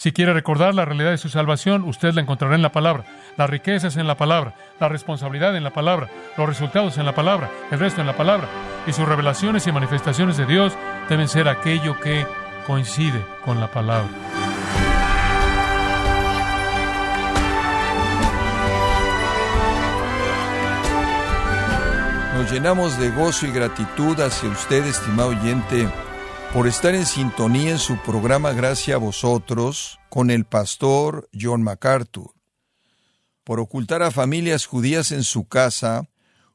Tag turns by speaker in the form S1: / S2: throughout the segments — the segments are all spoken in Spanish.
S1: Si quiere recordar la realidad de su salvación, usted la encontrará en la palabra. Las riquezas en la palabra, la responsabilidad en la palabra, los resultados en la palabra, el resto en la palabra. Y sus revelaciones y manifestaciones de Dios deben ser aquello que coincide con la palabra.
S2: Nos llenamos de gozo y gratitud hacia usted, estimado oyente por estar en sintonía en su programa Gracias a vosotros con el pastor John MacArthur. Por ocultar a familias judías en su casa,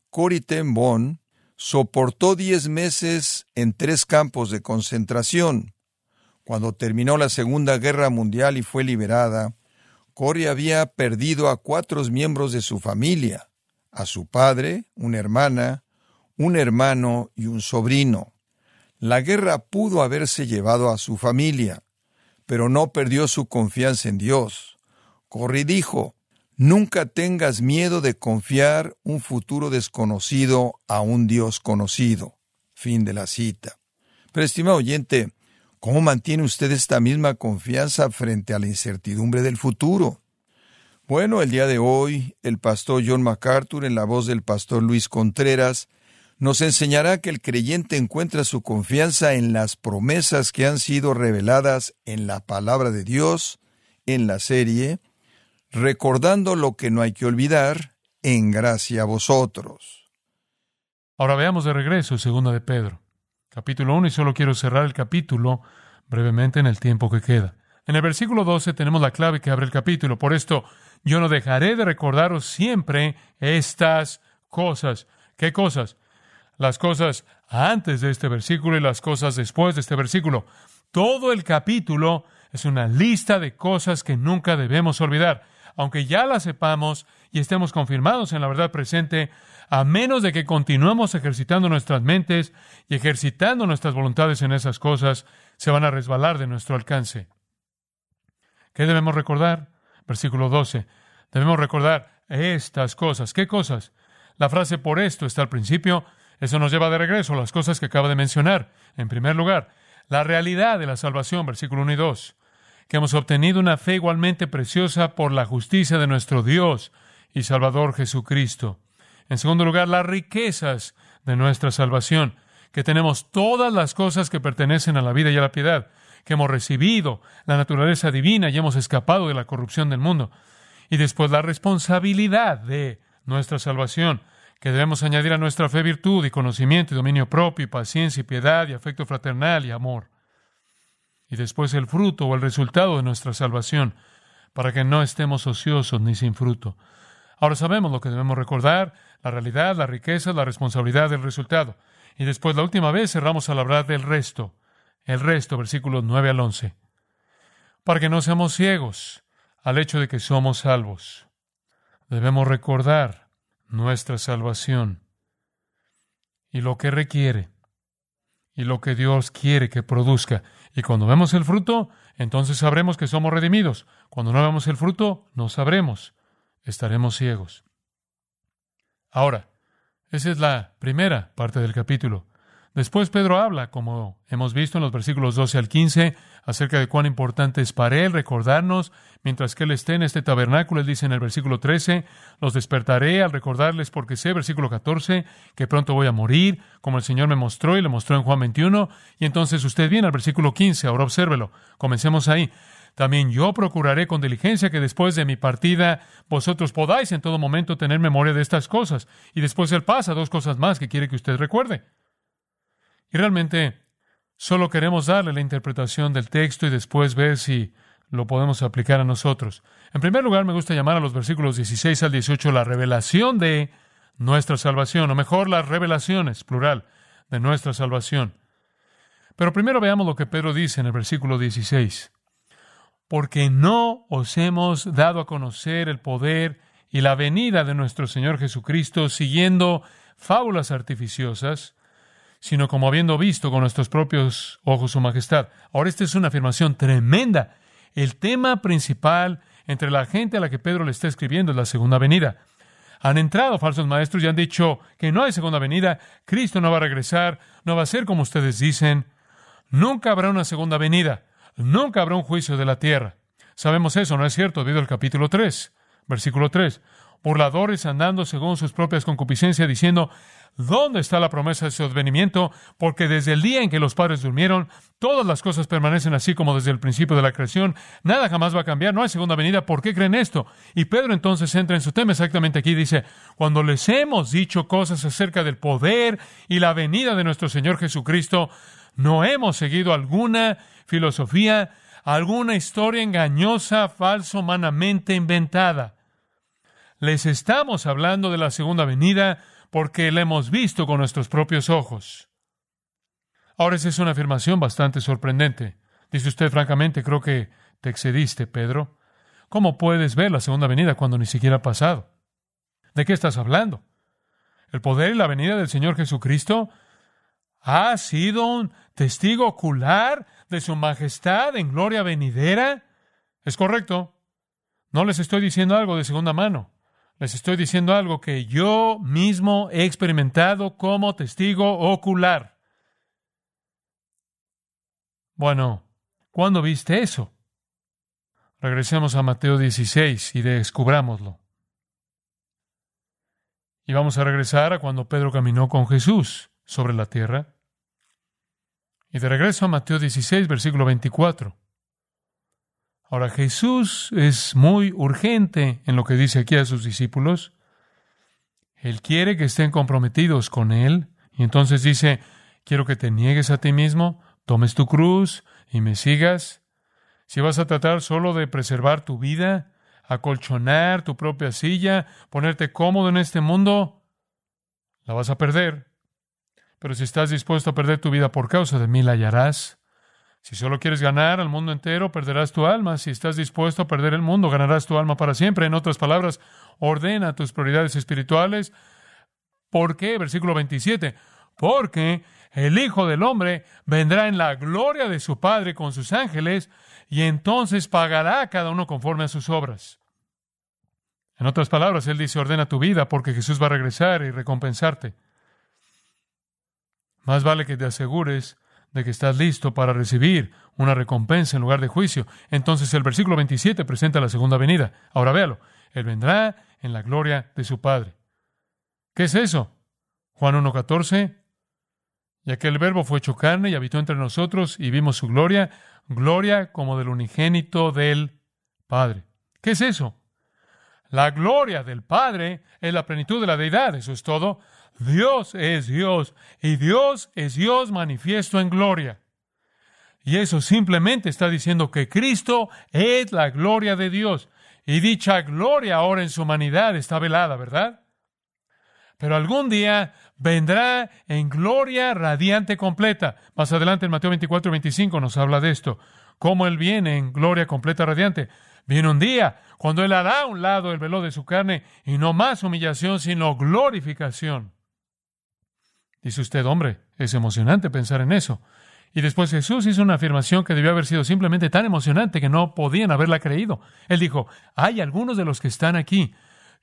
S2: Cory ten Boom soportó diez meses en tres campos de concentración. Cuando terminó la Segunda Guerra Mundial y fue liberada, Cory había perdido a cuatro miembros de su familia, a su padre, una hermana, un hermano y un sobrino. La guerra pudo haberse llevado a su familia, pero no perdió su confianza en Dios. Corri dijo, Nunca tengas miedo de confiar un futuro desconocido a un Dios conocido. Fin de la cita. Pero, estimado oyente, ¿cómo mantiene usted esta misma confianza frente a la incertidumbre del futuro? Bueno, el día de hoy, el pastor John MacArthur, en la voz del pastor Luis Contreras, nos enseñará que el creyente encuentra su confianza en las promesas que han sido reveladas en la palabra de Dios, en la serie, recordando lo que no hay que olvidar, en gracia a vosotros.
S1: Ahora veamos de regreso segundo de Pedro, capítulo 1, y solo quiero cerrar el capítulo brevemente en el tiempo que queda. En el versículo 12 tenemos la clave que abre el capítulo. Por esto, yo no dejaré de recordaros siempre estas cosas. ¿Qué cosas? Las cosas antes de este versículo y las cosas después de este versículo. Todo el capítulo es una lista de cosas que nunca debemos olvidar, aunque ya las sepamos y estemos confirmados en la verdad presente, a menos de que continuemos ejercitando nuestras mentes y ejercitando nuestras voluntades en esas cosas, se van a resbalar de nuestro alcance. ¿Qué debemos recordar? Versículo 12. Debemos recordar estas cosas. ¿Qué cosas? La frase por esto está al principio eso nos lleva de regreso a las cosas que acaba de mencionar. En primer lugar, la realidad de la salvación, versículo 1 y 2, que hemos obtenido una fe igualmente preciosa por la justicia de nuestro Dios y Salvador Jesucristo. En segundo lugar, las riquezas de nuestra salvación, que tenemos todas las cosas que pertenecen a la vida y a la piedad, que hemos recibido la naturaleza divina y hemos escapado de la corrupción del mundo. Y después la responsabilidad de nuestra salvación, que debemos añadir a nuestra fe virtud y conocimiento y dominio propio y paciencia y piedad y afecto fraternal y amor. Y después el fruto o el resultado de nuestra salvación, para que no estemos ociosos ni sin fruto. Ahora sabemos lo que debemos recordar, la realidad, la riqueza, la responsabilidad del resultado. Y después la última vez cerramos al hablar del resto, el resto, versículos 9 al 11, para que no seamos ciegos al hecho de que somos salvos. Debemos recordar nuestra salvación y lo que requiere y lo que Dios quiere que produzca. Y cuando vemos el fruto, entonces sabremos que somos redimidos. Cuando no vemos el fruto, no sabremos. Estaremos ciegos. Ahora, esa es la primera parte del capítulo. Después Pedro habla, como hemos visto en los versículos 12 al 15, acerca de cuán importante es para él recordarnos, mientras que él esté en este tabernáculo, él dice en el versículo 13, los despertaré al recordarles porque sé, versículo 14, que pronto voy a morir, como el Señor me mostró y le mostró en Juan 21, y entonces usted viene al versículo 15, ahora obsérvelo, comencemos ahí. También yo procuraré con diligencia que después de mi partida vosotros podáis en todo momento tener memoria de estas cosas. Y después él pasa dos cosas más que quiere que usted recuerde. Y realmente solo queremos darle la interpretación del texto y después ver si lo podemos aplicar a nosotros. En primer lugar, me gusta llamar a los versículos 16 al 18 la revelación de nuestra salvación, o mejor, las revelaciones, plural, de nuestra salvación. Pero primero veamos lo que Pedro dice en el versículo 16. Porque no os hemos dado a conocer el poder y la venida de nuestro Señor Jesucristo siguiendo fábulas artificiosas, sino como habiendo visto con nuestros propios ojos su majestad. Ahora esta es una afirmación tremenda. El tema principal entre la gente a la que Pedro le está escribiendo es la segunda venida. Han entrado falsos maestros y han dicho que no hay segunda venida, Cristo no va a regresar, no va a ser como ustedes dicen. Nunca habrá una segunda venida, nunca habrá un juicio de la tierra. Sabemos eso, ¿no es cierto? Debido al capítulo 3, versículo 3. Burladores andando según sus propias concupiscencias, diciendo, ¿dónde está la promesa de su advenimiento? Porque desde el día en que los padres durmieron, todas las cosas permanecen así como desde el principio de la creación. Nada jamás va a cambiar, no hay segunda venida. ¿Por qué creen esto? Y Pedro entonces entra en su tema exactamente aquí. Dice, cuando les hemos dicho cosas acerca del poder y la venida de nuestro Señor Jesucristo, no hemos seguido alguna filosofía, alguna historia engañosa, falso, humanamente inventada. Les estamos hablando de la segunda venida porque la hemos visto con nuestros propios ojos. Ahora esa es una afirmación bastante sorprendente. Dice usted francamente, creo que te excediste, Pedro. ¿Cómo puedes ver la segunda venida cuando ni siquiera ha pasado? ¿De qué estás hablando? ¿El poder y la venida del Señor Jesucristo ha sido un testigo ocular de su majestad en gloria venidera? Es correcto. No les estoy diciendo algo de segunda mano. Les estoy diciendo algo que yo mismo he experimentado como testigo ocular. Bueno, ¿cuándo viste eso? Regresemos a Mateo 16 y descubrámoslo. Y vamos a regresar a cuando Pedro caminó con Jesús sobre la tierra. Y de regreso a Mateo 16, versículo 24. Ahora Jesús es muy urgente en lo que dice aquí a sus discípulos. Él quiere que estén comprometidos con Él. Y entonces dice, quiero que te niegues a ti mismo, tomes tu cruz y me sigas. Si vas a tratar solo de preservar tu vida, acolchonar tu propia silla, ponerte cómodo en este mundo, la vas a perder. Pero si estás dispuesto a perder tu vida por causa de mí, la hallarás. Si solo quieres ganar al mundo entero, perderás tu alma. Si estás dispuesto a perder el mundo, ganarás tu alma para siempre. En otras palabras, ordena tus prioridades espirituales. ¿Por qué? Versículo 27. Porque el Hijo del Hombre vendrá en la gloria de su Padre con sus ángeles y entonces pagará a cada uno conforme a sus obras. En otras palabras, Él dice, ordena tu vida porque Jesús va a regresar y recompensarte. Más vale que te asegures de que estás listo para recibir una recompensa en lugar de juicio. Entonces el versículo 27 presenta la segunda venida. Ahora véalo. Él vendrá en la gloria de su Padre. ¿Qué es eso? Juan 1.14. Y aquel verbo fue hecho carne y habitó entre nosotros y vimos su gloria, gloria como del unigénito del Padre. ¿Qué es eso? La gloria del Padre es la plenitud de la deidad, eso es todo. Dios es Dios y Dios es Dios manifiesto en gloria. Y eso simplemente está diciendo que Cristo es la gloria de Dios. Y dicha gloria ahora en su humanidad está velada, ¿verdad? Pero algún día vendrá en gloria radiante completa. Más adelante en Mateo 24 y 25 nos habla de esto. Cómo Él viene en gloria completa radiante. Viene un día cuando Él hará a un lado el velo de su carne y no más humillación, sino glorificación. Dice usted, hombre, es emocionante pensar en eso. Y después Jesús hizo una afirmación que debió haber sido simplemente tan emocionante que no podían haberla creído. Él dijo, hay algunos de los que están aquí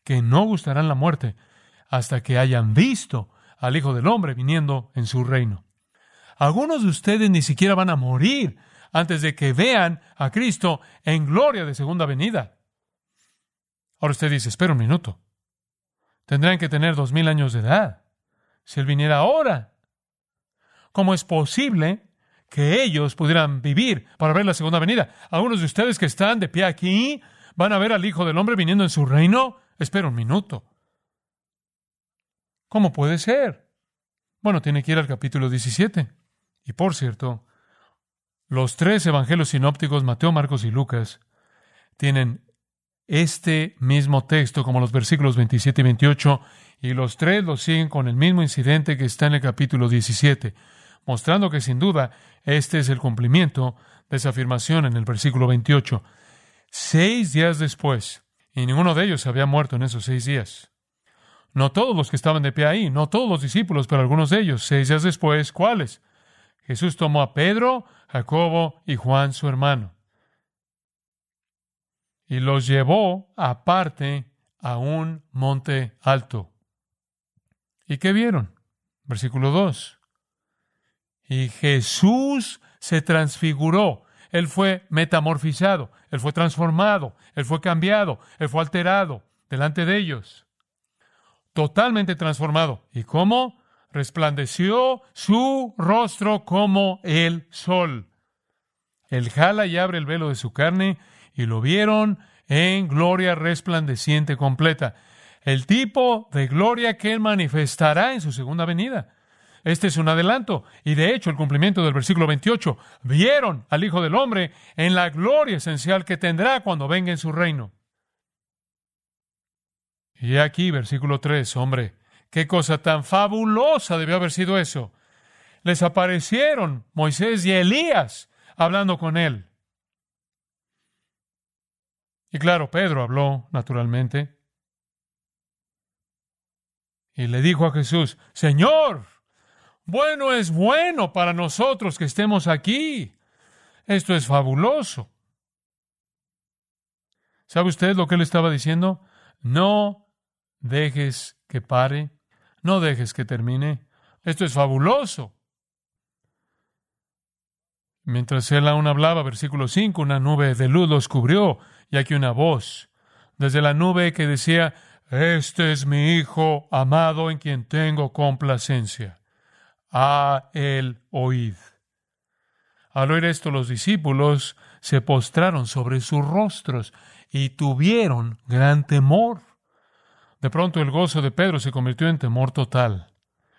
S1: que no gustarán la muerte hasta que hayan visto al Hijo del Hombre viniendo en su reino. Algunos de ustedes ni siquiera van a morir antes de que vean a Cristo en gloria de segunda venida. Ahora usted dice, espera un minuto. Tendrán que tener dos mil años de edad si Él viniera ahora? ¿Cómo es posible que ellos pudieran vivir para ver la segunda venida? Algunos de ustedes que están de pie aquí van a ver al Hijo del Hombre viniendo en su reino. Espera un minuto. ¿Cómo puede ser? Bueno, tiene que ir al capítulo 17. Y por cierto, los tres evangelios sinópticos, Mateo, Marcos y Lucas, tienen este mismo texto como los versículos 27 y 28 y los tres lo siguen con el mismo incidente que está en el capítulo 17, mostrando que sin duda este es el cumplimiento de esa afirmación en el versículo 28. Seis días después, y ninguno de ellos había muerto en esos seis días. No todos los que estaban de pie ahí, no todos los discípulos, pero algunos de ellos. Seis días después, ¿cuáles? Jesús tomó a Pedro, Jacobo y Juan su hermano y los llevó aparte a un monte alto. ¿Y qué vieron? Versículo 2. Y Jesús se transfiguró Él fue metamorfizado, Él fue transformado, Él fue cambiado, Él fue alterado delante de ellos. Totalmente transformado. ¿Y cómo? Resplandeció su rostro como el sol. Él jala y abre el velo de su carne y lo vieron en gloria resplandeciente completa. El tipo de gloria que Él manifestará en su segunda venida. Este es un adelanto y de hecho el cumplimiento del versículo 28. Vieron al Hijo del Hombre en la gloria esencial que tendrá cuando venga en su reino. Y aquí, versículo 3, hombre, qué cosa tan fabulosa debió haber sido eso. Les aparecieron Moisés y Elías hablando con él. Y claro, Pedro habló, naturalmente. Y le dijo a Jesús, Señor, bueno es bueno para nosotros que estemos aquí. Esto es fabuloso. ¿Sabe usted lo que él estaba diciendo? No dejes que pare, no dejes que termine. Esto es fabuloso. Mientras él aún hablaba, versículo 5, una nube de luz los cubrió y aquí una voz desde la nube que decía, Este es mi Hijo amado en quien tengo complacencia a el oíd. Al oír esto los discípulos se postraron sobre sus rostros y tuvieron gran temor. De pronto el gozo de Pedro se convirtió en temor total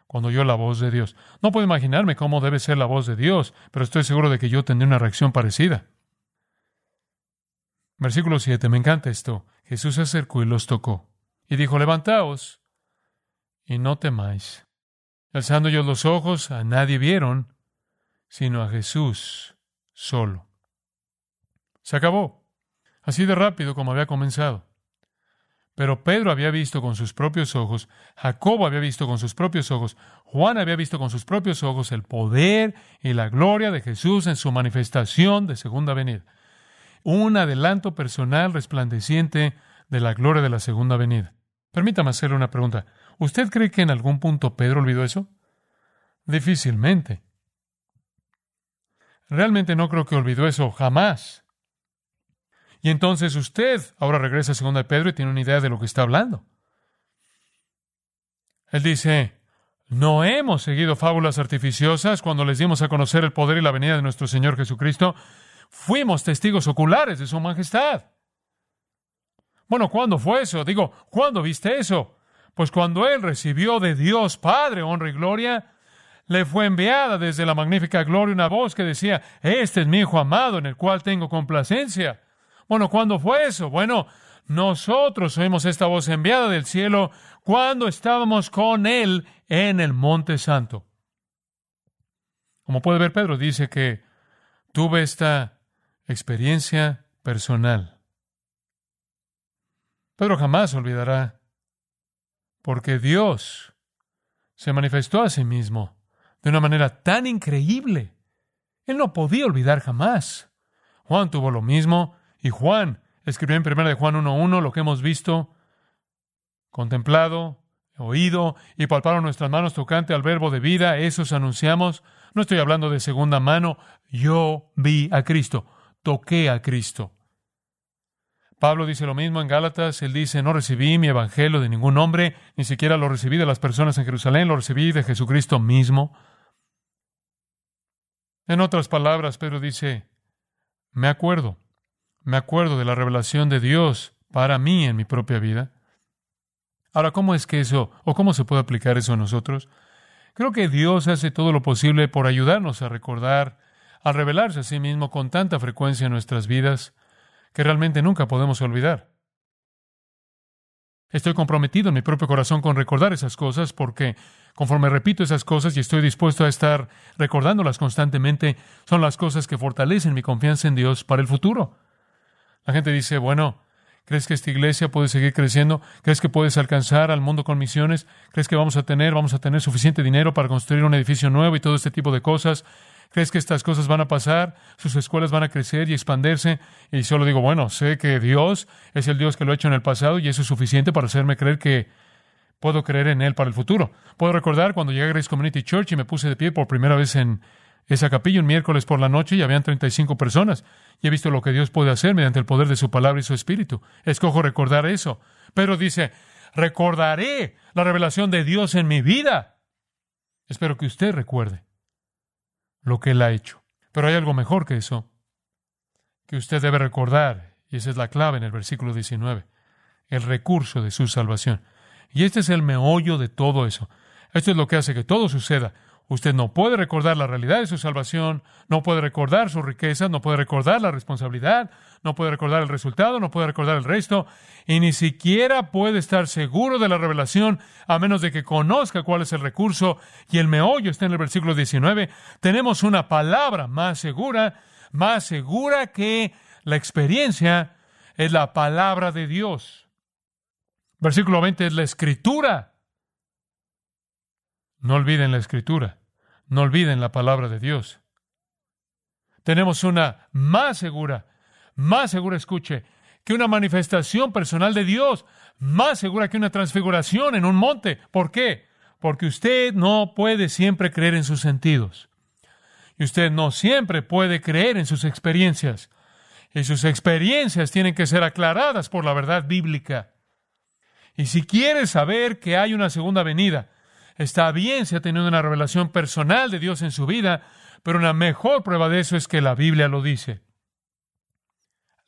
S1: cuando oyó la voz de Dios. No puedo imaginarme cómo debe ser la voz de Dios, pero estoy seguro de que yo tendré una reacción parecida. Versículo 7, me encanta esto. Jesús se acercó y los tocó y dijo, levantaos y no temáis. Alzando ellos los ojos, a nadie vieron, sino a Jesús solo. Se acabó, así de rápido como había comenzado. Pero Pedro había visto con sus propios ojos, Jacobo había visto con sus propios ojos, Juan había visto con sus propios ojos el poder y la gloria de Jesús en su manifestación de segunda venida. Un adelanto personal resplandeciente de la gloria de la segunda venida. Permítame hacerle una pregunta. ¿Usted cree que en algún punto Pedro olvidó eso? Difícilmente. Realmente no creo que olvidó eso jamás. Y entonces usted ahora regresa a segunda de Pedro y tiene una idea de lo que está hablando. Él dice, no hemos seguido fábulas artificiosas cuando les dimos a conocer el poder y la venida de nuestro Señor Jesucristo. Fuimos testigos oculares de su majestad. Bueno, ¿cuándo fue eso? Digo, ¿cuándo viste eso? Pues cuando Él recibió de Dios Padre honra y gloria, le fue enviada desde la magnífica gloria una voz que decía, este es mi Hijo amado en el cual tengo complacencia. Bueno, ¿cuándo fue eso? Bueno, nosotros oímos esta voz enviada del cielo cuando estábamos con Él en el Monte Santo. Como puede ver, Pedro dice que tuve esta experiencia personal. Pedro jamás olvidará porque Dios se manifestó a sí mismo de una manera tan increíble. Él no podía olvidar jamás. Juan tuvo lo mismo, y Juan escribió en 1 de Juan 1.1 lo que hemos visto, contemplado, oído y palparon nuestras manos tocante al verbo de vida, esos anunciamos. No estoy hablando de segunda mano, yo vi a Cristo, toqué a Cristo. Pablo dice lo mismo en Gálatas, él dice, no recibí mi evangelio de ningún hombre, ni siquiera lo recibí de las personas en Jerusalén, lo recibí de Jesucristo mismo. En otras palabras, Pedro dice, me acuerdo, me acuerdo de la revelación de Dios para mí en mi propia vida. Ahora, ¿cómo es que eso, o cómo se puede aplicar eso a nosotros? Creo que Dios hace todo lo posible por ayudarnos a recordar, a revelarse a sí mismo con tanta frecuencia en nuestras vidas, que realmente nunca podemos olvidar. Estoy comprometido en mi propio corazón con recordar esas cosas porque conforme repito esas cosas y estoy dispuesto a estar recordándolas constantemente, son las cosas que fortalecen mi confianza en Dios para el futuro. La gente dice, bueno, ¿crees que esta iglesia puede seguir creciendo? ¿Crees que puedes alcanzar al mundo con misiones? ¿Crees que vamos a tener, vamos a tener suficiente dinero para construir un edificio nuevo y todo este tipo de cosas? ¿Crees que estas cosas van a pasar? ¿Sus escuelas van a crecer y expandirse? Y solo digo, bueno, sé que Dios es el Dios que lo ha hecho en el pasado y eso es suficiente para hacerme creer que puedo creer en Él para el futuro. Puedo recordar cuando llegué a Grace Community Church y me puse de pie por primera vez en esa capilla un miércoles por la noche y habían 35 personas. Y he visto lo que Dios puede hacer mediante el poder de su palabra y su espíritu. Escojo recordar eso. Pero dice, recordaré la revelación de Dios en mi vida. Espero que usted recuerde lo que Él ha hecho. Pero hay algo mejor que eso, que usted debe recordar, y esa es la clave en el versículo 19, el recurso de su salvación. Y este es el meollo de todo eso. Esto es lo que hace que todo suceda. Usted no puede recordar la realidad de su salvación, no puede recordar su riqueza, no puede recordar la responsabilidad, no puede recordar el resultado, no puede recordar el resto, y ni siquiera puede estar seguro de la revelación a menos de que conozca cuál es el recurso. Y el meollo está en el versículo 19. Tenemos una palabra más segura, más segura que la experiencia, es la palabra de Dios. Versículo 20 es la escritura. No olviden la escritura. No olviden la palabra de Dios. Tenemos una más segura, más segura, escuche, que una manifestación personal de Dios, más segura que una transfiguración en un monte. ¿Por qué? Porque usted no puede siempre creer en sus sentidos. Y usted no siempre puede creer en sus experiencias. Y sus experiencias tienen que ser aclaradas por la verdad bíblica. Y si quiere saber que hay una segunda venida, Está bien si ha tenido una revelación personal de Dios en su vida, pero una mejor prueba de eso es que la Biblia lo dice.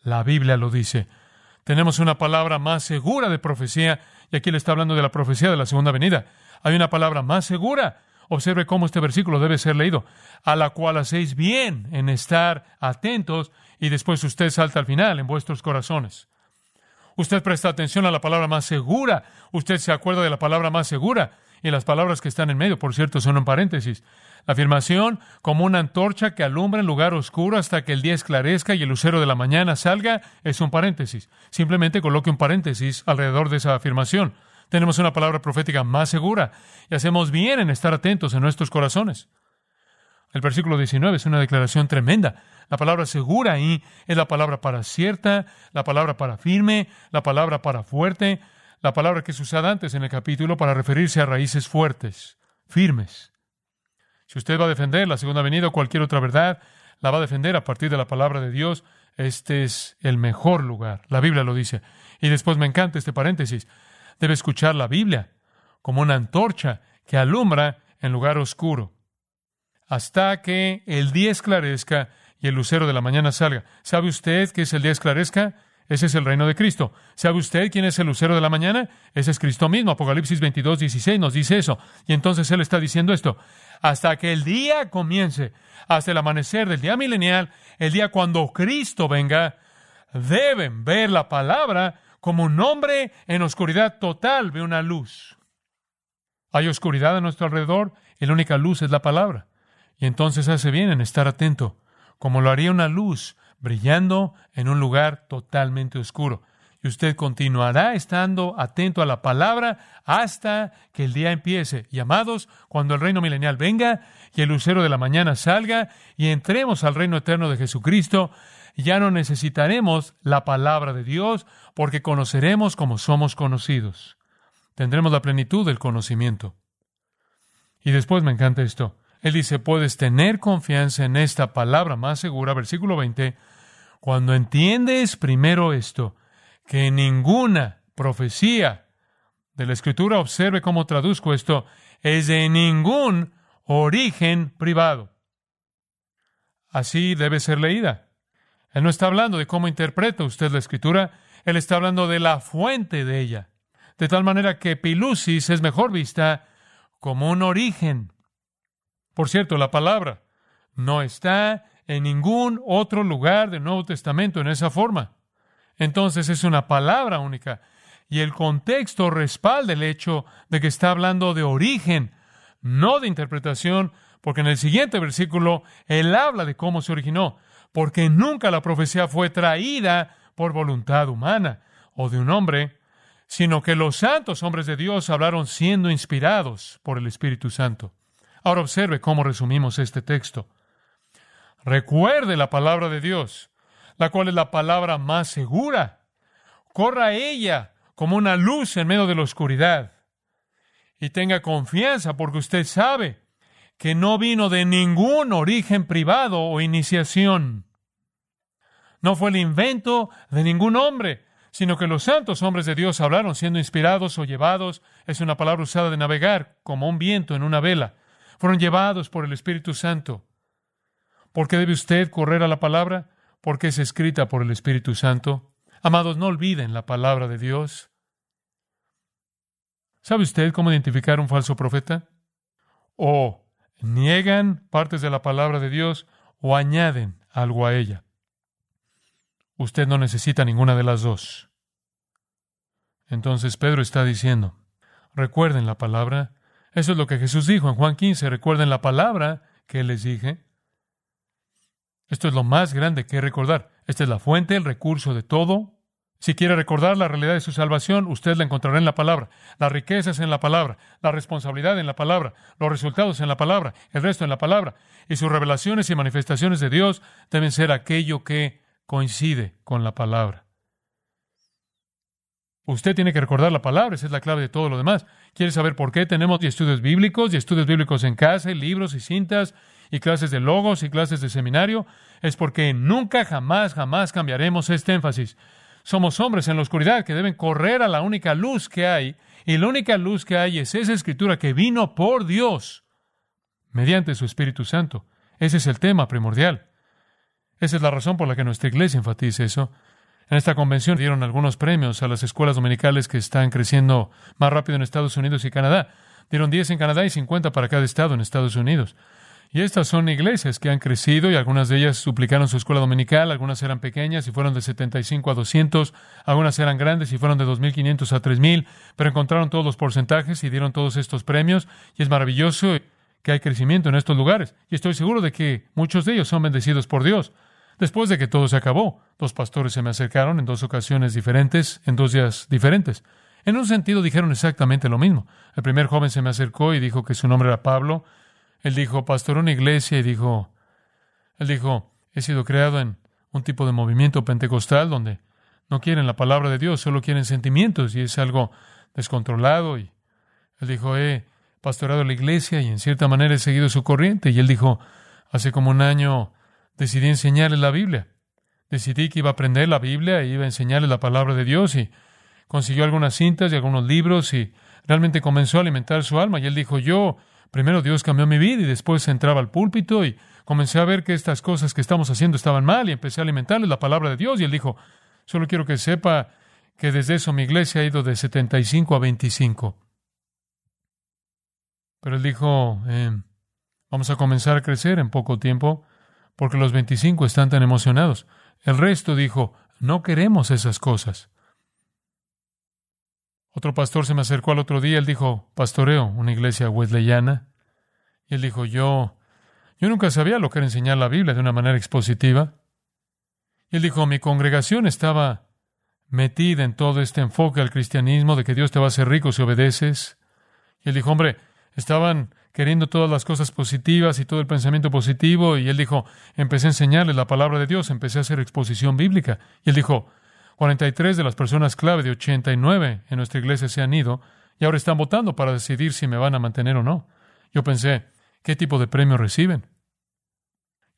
S1: La Biblia lo dice. Tenemos una palabra más segura de profecía, y aquí le está hablando de la profecía de la segunda venida. Hay una palabra más segura. Observe cómo este versículo debe ser leído, a la cual hacéis bien en estar atentos, y después usted salta al final en vuestros corazones. Usted presta atención a la palabra más segura, usted se acuerda de la palabra más segura, y las palabras que están en medio, por cierto, son en paréntesis. La afirmación, como una antorcha que alumbra en lugar oscuro hasta que el día esclarezca y el lucero de la mañana salga, es un paréntesis. Simplemente coloque un paréntesis alrededor de esa afirmación. Tenemos una palabra profética más segura y hacemos bien en estar atentos en nuestros corazones. El versículo 19 es una declaración tremenda. La palabra segura ahí es la palabra para cierta, la palabra para firme, la palabra para fuerte, la palabra que es usada antes en el capítulo para referirse a raíces fuertes, firmes. Si usted va a defender la segunda venida o cualquier otra verdad, la va a defender a partir de la palabra de Dios. Este es el mejor lugar. La Biblia lo dice. Y después me encanta este paréntesis. Debe escuchar la Biblia como una antorcha que alumbra en lugar oscuro, hasta que el día esclarezca y el lucero de la mañana salga. ¿Sabe usted qué es el día esclarezca? Ese es el reino de Cristo. ¿Sabe usted quién es el lucero de la mañana? Ese es Cristo mismo. Apocalipsis 22, 16 nos dice eso. Y entonces Él está diciendo esto. Hasta que el día comience, hasta el amanecer del día milenial, el día cuando Cristo venga, deben ver la palabra como un hombre en oscuridad total ve una luz. Hay oscuridad a nuestro alrededor y la única luz es la palabra. Y entonces hace bien en estar atento, como lo haría una luz brillando en un lugar totalmente oscuro. Y usted continuará estando atento a la palabra hasta que el día empiece. Y amados, cuando el reino milenial venga y el lucero de la mañana salga y entremos al reino eterno de Jesucristo, ya no necesitaremos la palabra de Dios porque conoceremos como somos conocidos. Tendremos la plenitud del conocimiento. Y después me encanta esto. Él dice, puedes tener confianza en esta palabra más segura, versículo 20, cuando entiendes primero esto, que ninguna profecía de la Escritura, observe cómo traduzco esto, es de ningún origen privado. Así debe ser leída. Él no está hablando de cómo interpreta usted la Escritura, él está hablando de la fuente de ella. De tal manera que Pilusis es mejor vista como un origen. Por cierto, la palabra no está en ningún otro lugar del Nuevo Testamento en esa forma. Entonces es una palabra única. Y el contexto respalda el hecho de que está hablando de origen, no de interpretación, porque en el siguiente versículo él habla de cómo se originó, porque nunca la profecía fue traída por voluntad humana o de un hombre, sino que los santos hombres de Dios hablaron siendo inspirados por el Espíritu Santo. Ahora observe cómo resumimos este texto. Recuerde la palabra de Dios, la cual es la palabra más segura. Corra ella como una luz en medio de la oscuridad. Y tenga confianza porque usted sabe que no vino de ningún origen privado o iniciación. No fue el invento de ningún hombre, sino que los santos hombres de Dios hablaron siendo inspirados o llevados, es una palabra usada de navegar, como un viento en una vela. Fueron llevados por el Espíritu Santo. ¿Por qué debe usted correr a la palabra? Porque es escrita por el Espíritu Santo. Amados, no olviden la palabra de Dios. ¿Sabe usted cómo identificar un falso profeta? O niegan partes de la palabra de Dios o añaden algo a ella. Usted no necesita ninguna de las dos. Entonces Pedro está diciendo, recuerden la palabra. Eso es lo que Jesús dijo en Juan 15, recuerden la palabra que les dije. Esto es lo más grande que recordar. Esta es la fuente, el recurso de todo. Si quiere recordar la realidad de su salvación, usted la encontrará en la palabra. Las riquezas en la palabra, la responsabilidad en la palabra, los resultados en la palabra, el resto en la palabra. Y sus revelaciones y manifestaciones de Dios deben ser aquello que coincide con la palabra. Usted tiene que recordar la palabra, esa es la clave de todo lo demás. ¿Quiere saber por qué tenemos estudios bíblicos y estudios bíblicos en casa, y libros y cintas y clases de logos y clases de seminario? Es porque nunca, jamás, jamás cambiaremos este énfasis. Somos hombres en la oscuridad que deben correr a la única luz que hay, y la única luz que hay es esa escritura que vino por Dios mediante su Espíritu Santo. Ese es el tema primordial. Esa es la razón por la que nuestra iglesia enfatiza eso. En esta convención dieron algunos premios a las escuelas dominicales que están creciendo más rápido en Estados Unidos y Canadá. Dieron 10 en Canadá y 50 para cada estado en Estados Unidos. Y estas son iglesias que han crecido y algunas de ellas suplicaron su escuela dominical, algunas eran pequeñas y fueron de 75 a 200, algunas eran grandes y fueron de 2.500 a 3.000, pero encontraron todos los porcentajes y dieron todos estos premios y es maravilloso que hay crecimiento en estos lugares y estoy seguro de que muchos de ellos son bendecidos por Dios. Después de que todo se acabó, dos pastores se me acercaron en dos ocasiones diferentes, en dos días diferentes. En un sentido dijeron exactamente lo mismo. El primer joven se me acercó y dijo que su nombre era Pablo. Él dijo, pastor una iglesia y dijo, él dijo, he sido creado en un tipo de movimiento pentecostal donde no quieren la palabra de Dios, solo quieren sentimientos y es algo descontrolado. Y él dijo, he pastorado la iglesia y en cierta manera he seguido su corriente. Y él dijo, hace como un año decidí enseñarles la Biblia. Decidí que iba a aprender la Biblia e iba a enseñarles la palabra de Dios y consiguió algunas cintas y algunos libros y realmente comenzó a alimentar su alma. Y él dijo, yo, primero Dios cambió mi vida y después entraba al púlpito y comencé a ver que estas cosas que estamos haciendo estaban mal y empecé a alimentarles la palabra de Dios. Y él dijo, solo quiero que sepa que desde eso mi iglesia ha ido de 75 a 25. Pero él dijo, eh, vamos a comenzar a crecer en poco tiempo porque los 25 están tan emocionados. El resto dijo, no queremos esas cosas. Otro pastor se me acercó al otro día, él dijo, pastoreo, una iglesia wesleyana. Y él dijo, yo, yo nunca sabía lo que era enseñar la Biblia de una manera expositiva. Y él dijo, mi congregación estaba metida en todo este enfoque al cristianismo de que Dios te va a hacer rico si obedeces. Y él dijo, hombre, estaban queriendo todas las cosas positivas y todo el pensamiento positivo. Y él dijo, empecé a enseñarles la palabra de Dios, empecé a hacer exposición bíblica. Y él dijo, 43 de las personas clave de 89 en nuestra iglesia se han ido y ahora están votando para decidir si me van a mantener o no. Yo pensé, ¿qué tipo de premio reciben?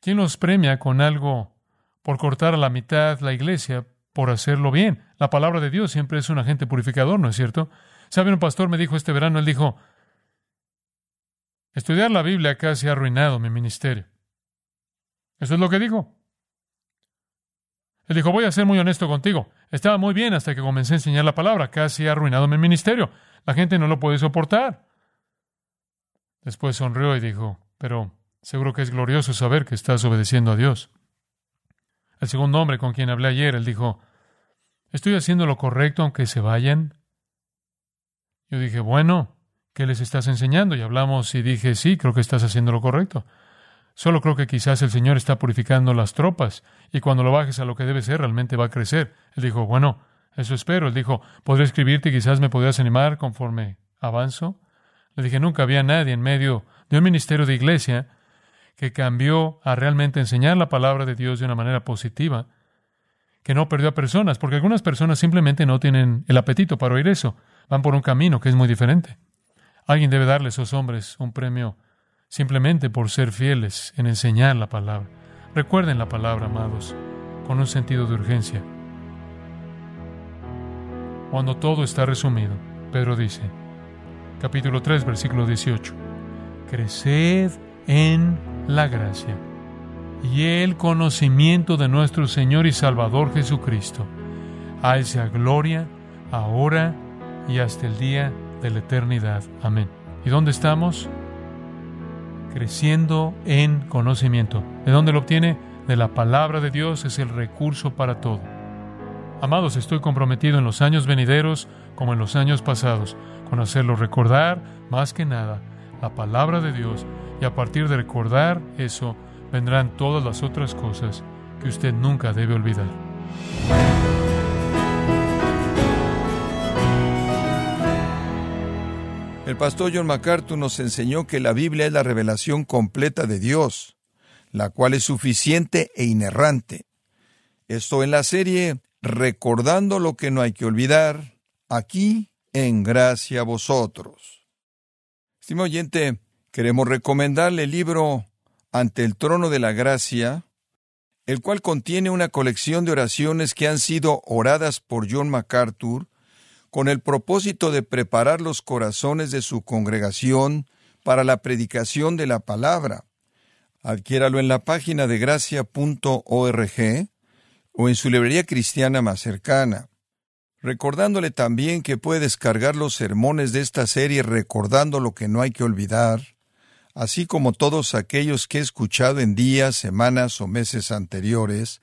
S1: ¿Quién los premia con algo por cortar a la mitad la iglesia por hacerlo bien? La palabra de Dios siempre es un agente purificador, ¿no es cierto? ¿Sabe? Un pastor me dijo este verano, él dijo, Estudiar la Biblia casi ha arruinado mi ministerio. Eso es lo que dijo. Él dijo, voy a ser muy honesto contigo. Estaba muy bien hasta que comencé a enseñar la palabra. Casi ha arruinado mi ministerio. La gente no lo puede soportar. Después sonrió y dijo, pero seguro que es glorioso saber que estás obedeciendo a Dios. El segundo hombre con quien hablé ayer, él dijo, ¿estoy haciendo lo correcto aunque se vayan? Yo dije, bueno, ¿Qué les estás enseñando? Y hablamos y dije, sí, creo que estás haciendo lo correcto. Solo creo que quizás el Señor está purificando las tropas y cuando lo bajes a lo que debe ser, realmente va a crecer. Él dijo, bueno, eso espero. Él dijo, ¿podré escribirte y quizás me podrías animar conforme avanzo? Le dije, nunca había nadie en medio de un ministerio de iglesia que cambió a realmente enseñar la palabra de Dios de una manera positiva, que no perdió a personas, porque algunas personas simplemente no tienen el apetito para oír eso, van por un camino que es muy diferente. Alguien debe darle a esos hombres un premio simplemente por ser fieles en enseñar la palabra. Recuerden la palabra, amados, con un sentido de urgencia. Cuando todo está resumido, Pedro dice, capítulo 3, versículo 18, Creced en la gracia y el conocimiento de nuestro Señor y Salvador Jesucristo. A Él gloria, ahora y hasta el día de la eternidad. Amén. ¿Y dónde estamos? Creciendo en conocimiento. ¿De dónde lo obtiene? De la palabra de Dios es el recurso para todo. Amados, estoy comprometido en los años venideros como en los años pasados con hacerlo recordar más que nada la palabra de Dios y a partir de recordar eso vendrán todas las otras cosas que usted nunca debe olvidar.
S2: El pastor John MacArthur nos enseñó que la Biblia es la revelación completa de Dios, la cual es suficiente e inerrante. Esto en la serie Recordando lo que no hay que olvidar, aquí en gracia a vosotros. Estimado oyente, queremos recomendarle el libro Ante el trono de la gracia, el cual contiene una colección de oraciones que han sido oradas por John MacArthur con el propósito de preparar los corazones de su congregación para la predicación de la palabra. Adquiéralo en la página de gracia.org o en su librería cristiana más cercana. Recordándole también que puede descargar los sermones de esta serie recordando lo que no hay que olvidar, así como todos aquellos que he escuchado en días, semanas o meses anteriores,